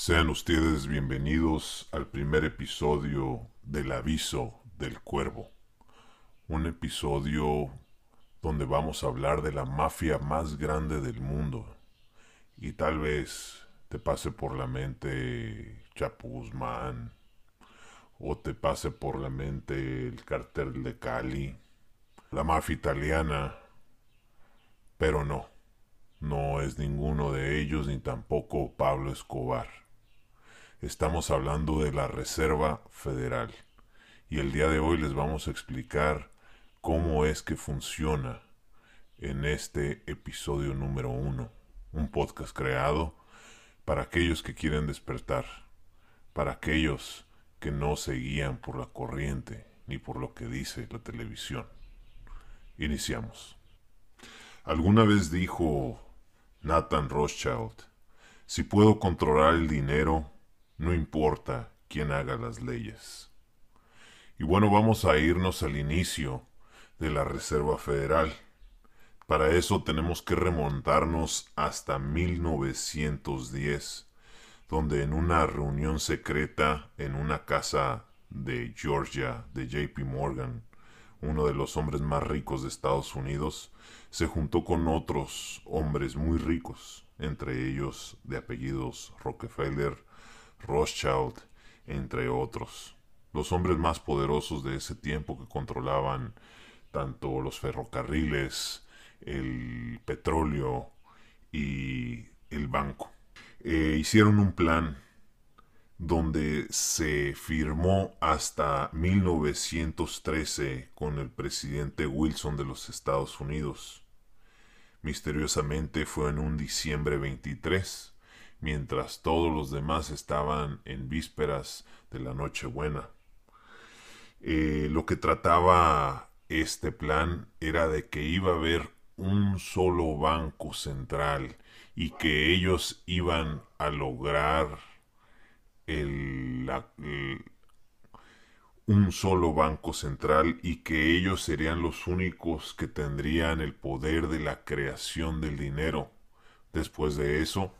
Sean ustedes bienvenidos al primer episodio del aviso del cuervo. Un episodio donde vamos a hablar de la mafia más grande del mundo. Y tal vez te pase por la mente Chapo Guzmán. O te pase por la mente el cartel de Cali. La mafia italiana. Pero no. No es ninguno de ellos ni tampoco Pablo Escobar. Estamos hablando de la Reserva Federal y el día de hoy les vamos a explicar cómo es que funciona en este episodio número uno, un podcast creado para aquellos que quieren despertar, para aquellos que no se guían por la corriente ni por lo que dice la televisión. Iniciamos. Alguna vez dijo Nathan Rothschild, si puedo controlar el dinero, no importa quién haga las leyes. Y bueno, vamos a irnos al inicio de la Reserva Federal. Para eso tenemos que remontarnos hasta 1910, donde en una reunión secreta en una casa de Georgia de JP Morgan, uno de los hombres más ricos de Estados Unidos, se juntó con otros hombres muy ricos, entre ellos de apellidos Rockefeller, Rothschild, entre otros. Los hombres más poderosos de ese tiempo que controlaban tanto los ferrocarriles, el petróleo y el banco. Eh, hicieron un plan donde se firmó hasta 1913 con el presidente Wilson de los Estados Unidos. Misteriosamente fue en un diciembre 23 mientras todos los demás estaban en vísperas de la Nochebuena. Eh, lo que trataba este plan era de que iba a haber un solo banco central y que ellos iban a lograr un solo banco central y que ellos serían los únicos que tendrían el poder de la creación del dinero. Después de eso,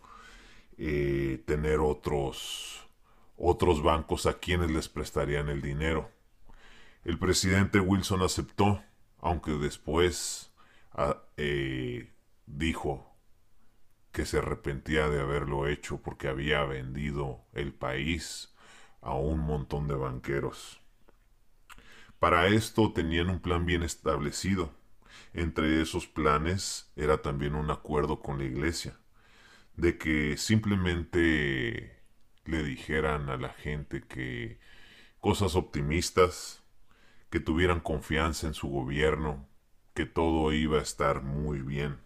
eh, tener otros, otros bancos a quienes les prestarían el dinero. El presidente Wilson aceptó, aunque después ah, eh, dijo que se arrepentía de haberlo hecho porque había vendido el país a un montón de banqueros. Para esto tenían un plan bien establecido. Entre esos planes era también un acuerdo con la iglesia de que simplemente le dijeran a la gente que cosas optimistas, que tuvieran confianza en su gobierno, que todo iba a estar muy bien.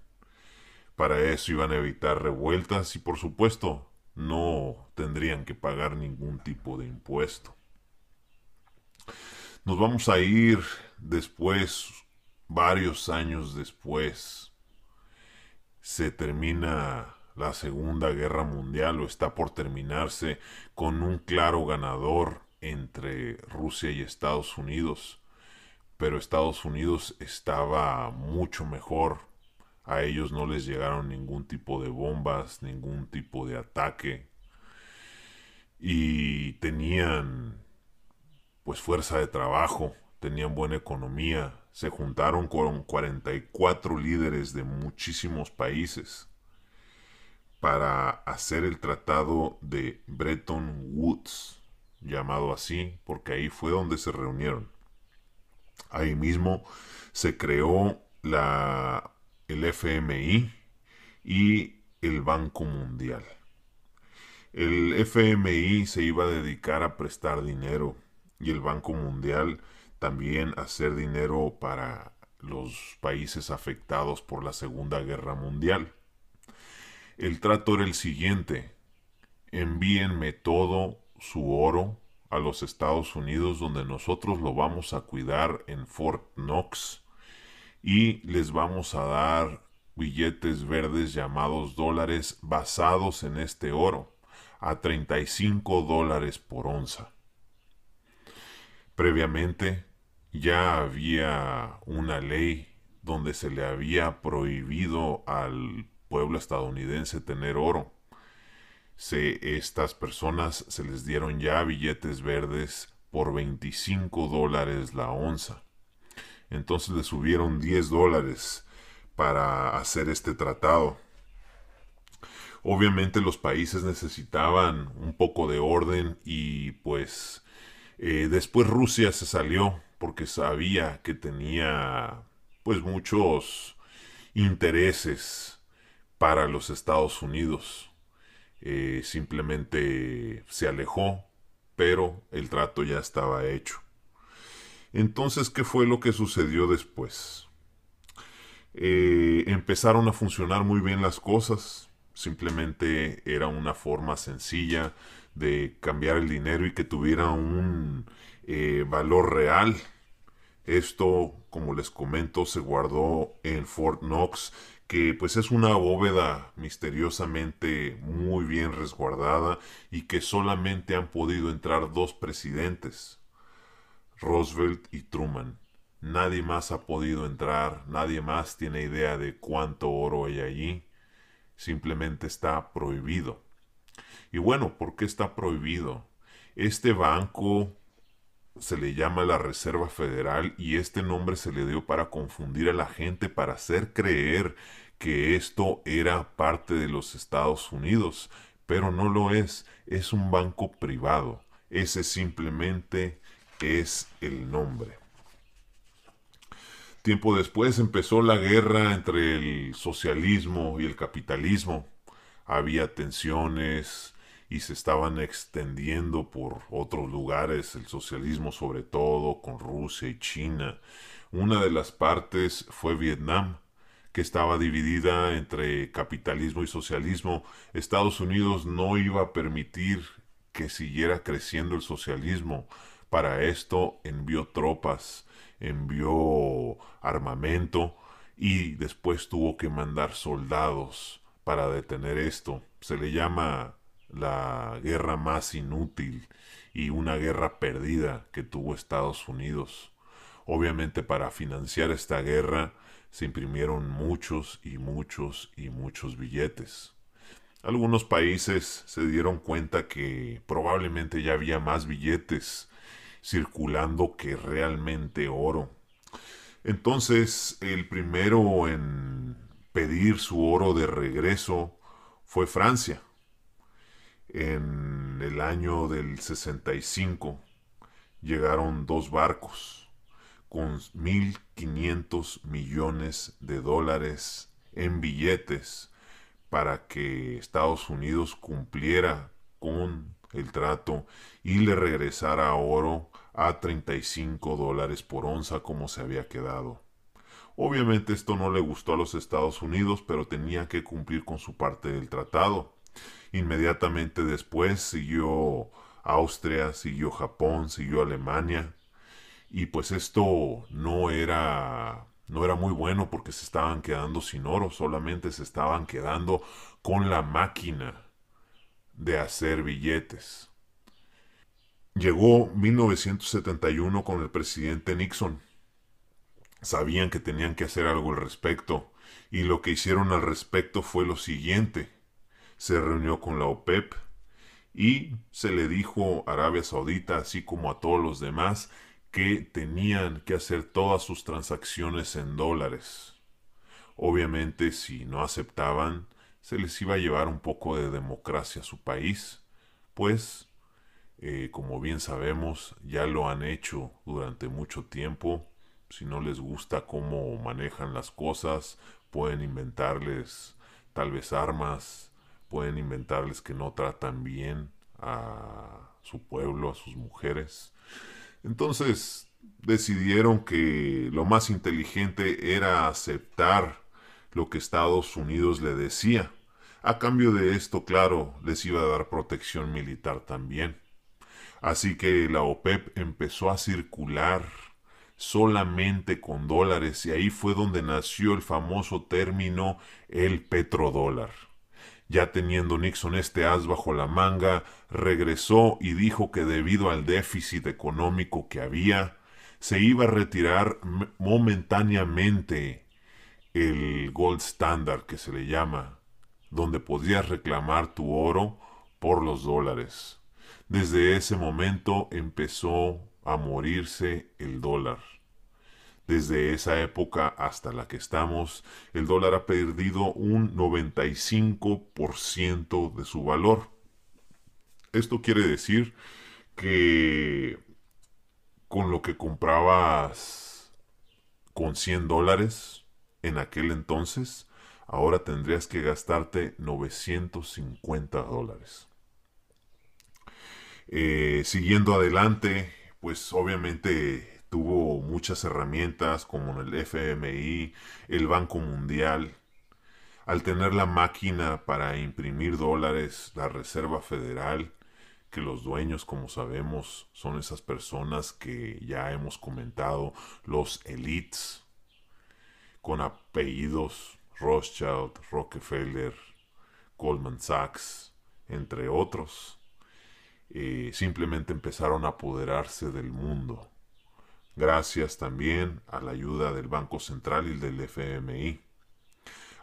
Para eso iban a evitar revueltas y por supuesto no tendrían que pagar ningún tipo de impuesto. Nos vamos a ir después, varios años después, se termina la Segunda Guerra Mundial o está por terminarse con un claro ganador entre Rusia y Estados Unidos. Pero Estados Unidos estaba mucho mejor. A ellos no les llegaron ningún tipo de bombas, ningún tipo de ataque. Y tenían pues fuerza de trabajo, tenían buena economía. Se juntaron con 44 líderes de muchísimos países para hacer el tratado de Bretton Woods, llamado así, porque ahí fue donde se reunieron. Ahí mismo se creó la, el FMI y el Banco Mundial. El FMI se iba a dedicar a prestar dinero y el Banco Mundial también a hacer dinero para los países afectados por la Segunda Guerra Mundial. El trato era el siguiente. Envíenme todo su oro a los Estados Unidos donde nosotros lo vamos a cuidar en Fort Knox y les vamos a dar billetes verdes llamados dólares basados en este oro a 35 dólares por onza. Previamente ya había una ley donde se le había prohibido al pueblo estadounidense tener oro. se, estas personas se les dieron ya billetes verdes por 25 dólares la onza. Entonces le subieron 10 dólares para hacer este tratado. Obviamente los países necesitaban un poco de orden y pues eh, después Rusia se salió porque sabía que tenía pues muchos intereses para los Estados Unidos. Eh, simplemente se alejó, pero el trato ya estaba hecho. Entonces, ¿qué fue lo que sucedió después? Eh, empezaron a funcionar muy bien las cosas. Simplemente era una forma sencilla de cambiar el dinero y que tuviera un eh, valor real. Esto, como les comento, se guardó en Fort Knox, que pues es una bóveda misteriosamente muy bien resguardada y que solamente han podido entrar dos presidentes, Roosevelt y Truman. Nadie más ha podido entrar, nadie más tiene idea de cuánto oro hay allí. Simplemente está prohibido. Y bueno, ¿por qué está prohibido? Este banco se le llama la Reserva Federal y este nombre se le dio para confundir a la gente, para hacer creer que esto era parte de los Estados Unidos, pero no lo es, es un banco privado. Ese simplemente es el nombre. Tiempo después empezó la guerra entre el socialismo y el capitalismo. Había tensiones y se estaban extendiendo por otros lugares, el socialismo sobre todo, con Rusia y China. Una de las partes fue Vietnam, que estaba dividida entre capitalismo y socialismo. Estados Unidos no iba a permitir que siguiera creciendo el socialismo. Para esto envió tropas envió armamento y después tuvo que mandar soldados para detener esto. Se le llama la guerra más inútil y una guerra perdida que tuvo Estados Unidos. Obviamente para financiar esta guerra se imprimieron muchos y muchos y muchos billetes. Algunos países se dieron cuenta que probablemente ya había más billetes circulando que realmente oro. Entonces el primero en pedir su oro de regreso fue Francia. En el año del 65 llegaron dos barcos con 1.500 millones de dólares en billetes para que Estados Unidos cumpliera con el trato y le regresara oro a 35 dólares por onza como se había quedado. Obviamente esto no le gustó a los Estados Unidos, pero tenía que cumplir con su parte del tratado. Inmediatamente después siguió Austria, siguió Japón, siguió Alemania. Y pues esto no era no era muy bueno porque se estaban quedando sin oro, solamente se estaban quedando con la máquina de hacer billetes. Llegó 1971 con el presidente Nixon. Sabían que tenían que hacer algo al respecto y lo que hicieron al respecto fue lo siguiente. Se reunió con la OPEP y se le dijo a Arabia Saudita, así como a todos los demás, que tenían que hacer todas sus transacciones en dólares. Obviamente si no aceptaban, se les iba a llevar un poco de democracia a su país, pues eh, como bien sabemos, ya lo han hecho durante mucho tiempo. Si no les gusta cómo manejan las cosas, pueden inventarles tal vez armas, pueden inventarles que no tratan bien a su pueblo, a sus mujeres. Entonces decidieron que lo más inteligente era aceptar lo que Estados Unidos le decía. A cambio de esto, claro, les iba a dar protección militar también. Así que la OPEP empezó a circular solamente con dólares y ahí fue donde nació el famoso término el petrodólar. Ya teniendo Nixon este as bajo la manga, regresó y dijo que debido al déficit económico que había, se iba a retirar momentáneamente el gold standard que se le llama, donde podías reclamar tu oro por los dólares. Desde ese momento empezó a morirse el dólar. Desde esa época hasta la que estamos, el dólar ha perdido un 95% de su valor. Esto quiere decir que con lo que comprabas con 100 dólares en aquel entonces, ahora tendrías que gastarte 950 dólares. Eh, siguiendo adelante, pues obviamente tuvo muchas herramientas como el FMI, el Banco Mundial. Al tener la máquina para imprimir dólares, la Reserva Federal, que los dueños, como sabemos, son esas personas que ya hemos comentado, los elites, con apellidos Rothschild, Rockefeller, Goldman Sachs, entre otros, eh, simplemente empezaron a apoderarse del mundo gracias también a la ayuda del Banco Central y del FMI.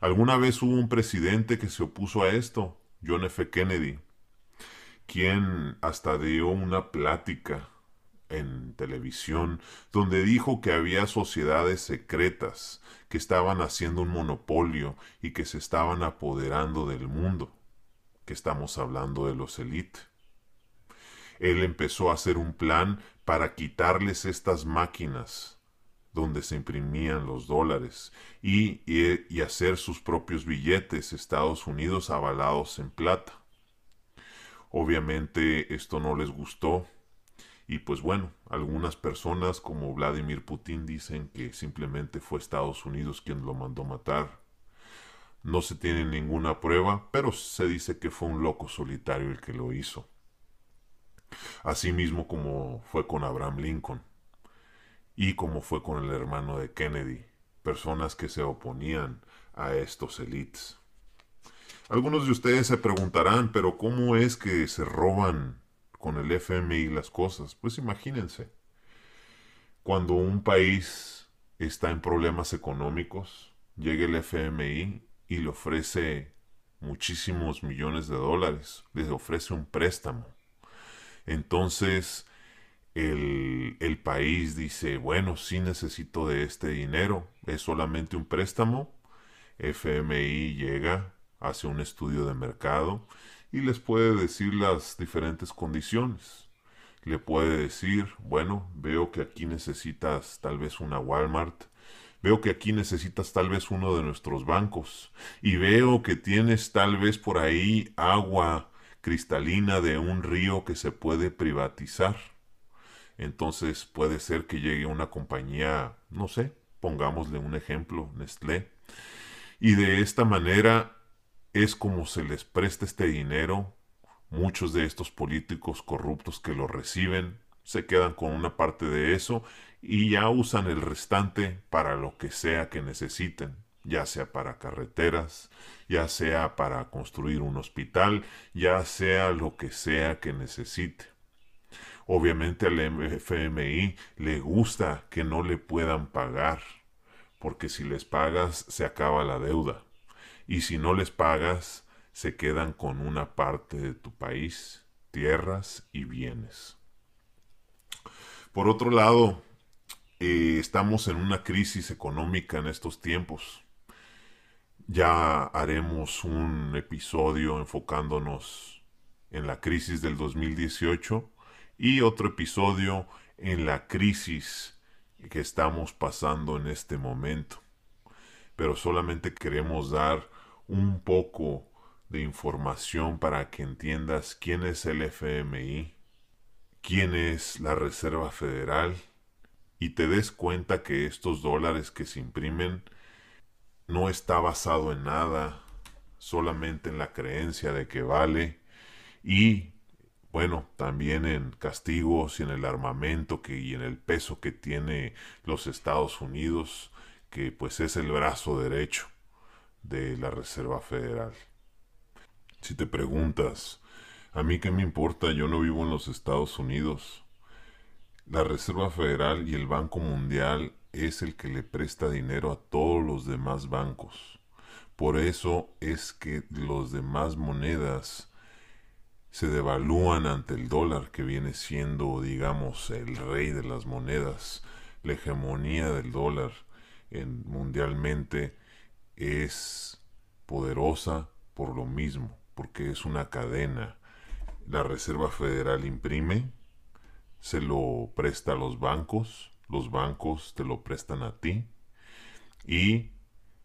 Alguna vez hubo un presidente que se opuso a esto, John F. Kennedy, quien hasta dio una plática en televisión donde dijo que había sociedades secretas que estaban haciendo un monopolio y que se estaban apoderando del mundo, que estamos hablando de los élites. Él empezó a hacer un plan para quitarles estas máquinas donde se imprimían los dólares y, hacer sus propios billetes Estados Unidos avalados en plata. Obviamente esto no les gustó y pues bueno, algunas personas como Vladimir Putin dicen que simplemente fue Estados Unidos quien lo mandó matar. No se tiene ninguna prueba, pero se dice que fue un loco solitario el que lo hizo. Asimismo como fue con Abraham Lincoln y como fue con el hermano de Kennedy, personas que se oponían a estos elites. Algunos de ustedes se preguntarán, pero ¿cómo es que se roban con el FMI las cosas? Pues imagínense, cuando un país está en problemas económicos, llega el FMI y le ofrece muchísimos millones de dólares, les ofrece un préstamo entonces el, el, país dice, bueno, sí necesito de este dinero, es solamente un préstamo. FMI llega, hace un estudio de mercado y les puede decir las diferentes condiciones. Le puede decir, bueno, veo que aquí necesitas tal vez una Walmart, veo que aquí necesitas tal vez uno de nuestros bancos y veo que tienes tal vez por ahí agua cristalina de un río que se puede privatizar. Entonces puede ser que llegue una compañía, no sé, pongámosle un ejemplo, Nestlé, y de esta manera es como se les presta este dinero. Muchos de estos políticos corruptos que lo reciben se quedan con una parte de eso y ya usan el restante para lo que sea que necesiten ya sea para carreteras, ya sea para construir un hospital, ya sea lo que sea que necesite. Obviamente al FMI le gusta que no le puedan pagar, porque si les pagas se acaba la deuda, y si no les pagas se quedan con una parte de tu país, tierras y bienes. Por otro lado, eh, estamos en una crisis económica en estos tiempos. Ya haremos un episodio enfocándonos en la crisis del 2018 y otro episodio en la crisis que estamos pasando en este momento. Pero solamente queremos dar un poco de información para que entiendas quién es el FMI, quién es la Reserva Federal y te des cuenta que estos dólares que se imprimen no está basado en nada, solamente en la creencia de que vale y bueno, también en castigos y en el armamento que, y en el peso que tiene los Estados Unidos, que pues es el brazo derecho de la Reserva Federal. Si te preguntas, a mí qué me importa, yo no vivo en los Estados Unidos. La Reserva Federal y el Banco Mundial es el que le presta dinero a todos los demás bancos. Por eso es que los demás monedas se devalúan ante el dólar que viene siendo, digamos, el rey de las monedas. La hegemonía del dólar en, mundialmente es poderosa por lo mismo, porque es una cadena. La Reserva Federal imprime, se lo presta a los bancos, los bancos te lo prestan a ti y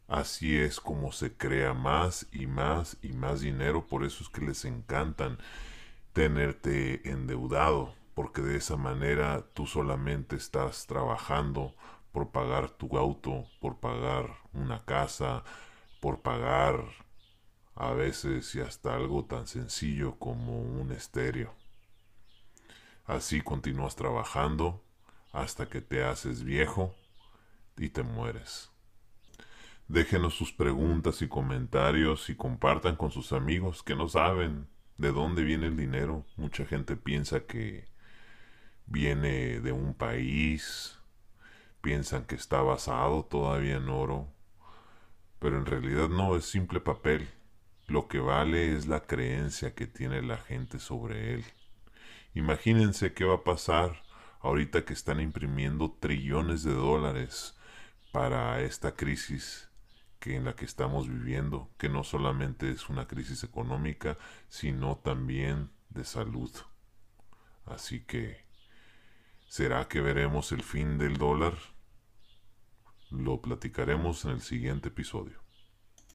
así es como se crea más y más y más dinero, por eso es que les encantan tenerte endeudado, porque de esa manera tú solamente estás trabajando por pagar tu auto, por pagar una casa, por pagar a veces y hasta algo tan sencillo como un estéreo. Así continúas trabajando hasta que te haces viejo y te mueres. Déjenos sus preguntas y comentarios y compartan con sus amigos que no saben de dónde viene el dinero. Mucha gente piensa que viene de un país, piensan que está basado todavía en oro, pero en realidad no, es simple papel. Lo que vale es la creencia que tiene la gente sobre él. Imagínense qué va a pasar ahorita que están imprimiendo trillones de dólares para esta crisis que en la que estamos viviendo, que no solamente es una crisis económica, sino también de salud. Así que, ¿será que veremos el fin del dólar? Lo platicaremos en el siguiente episodio.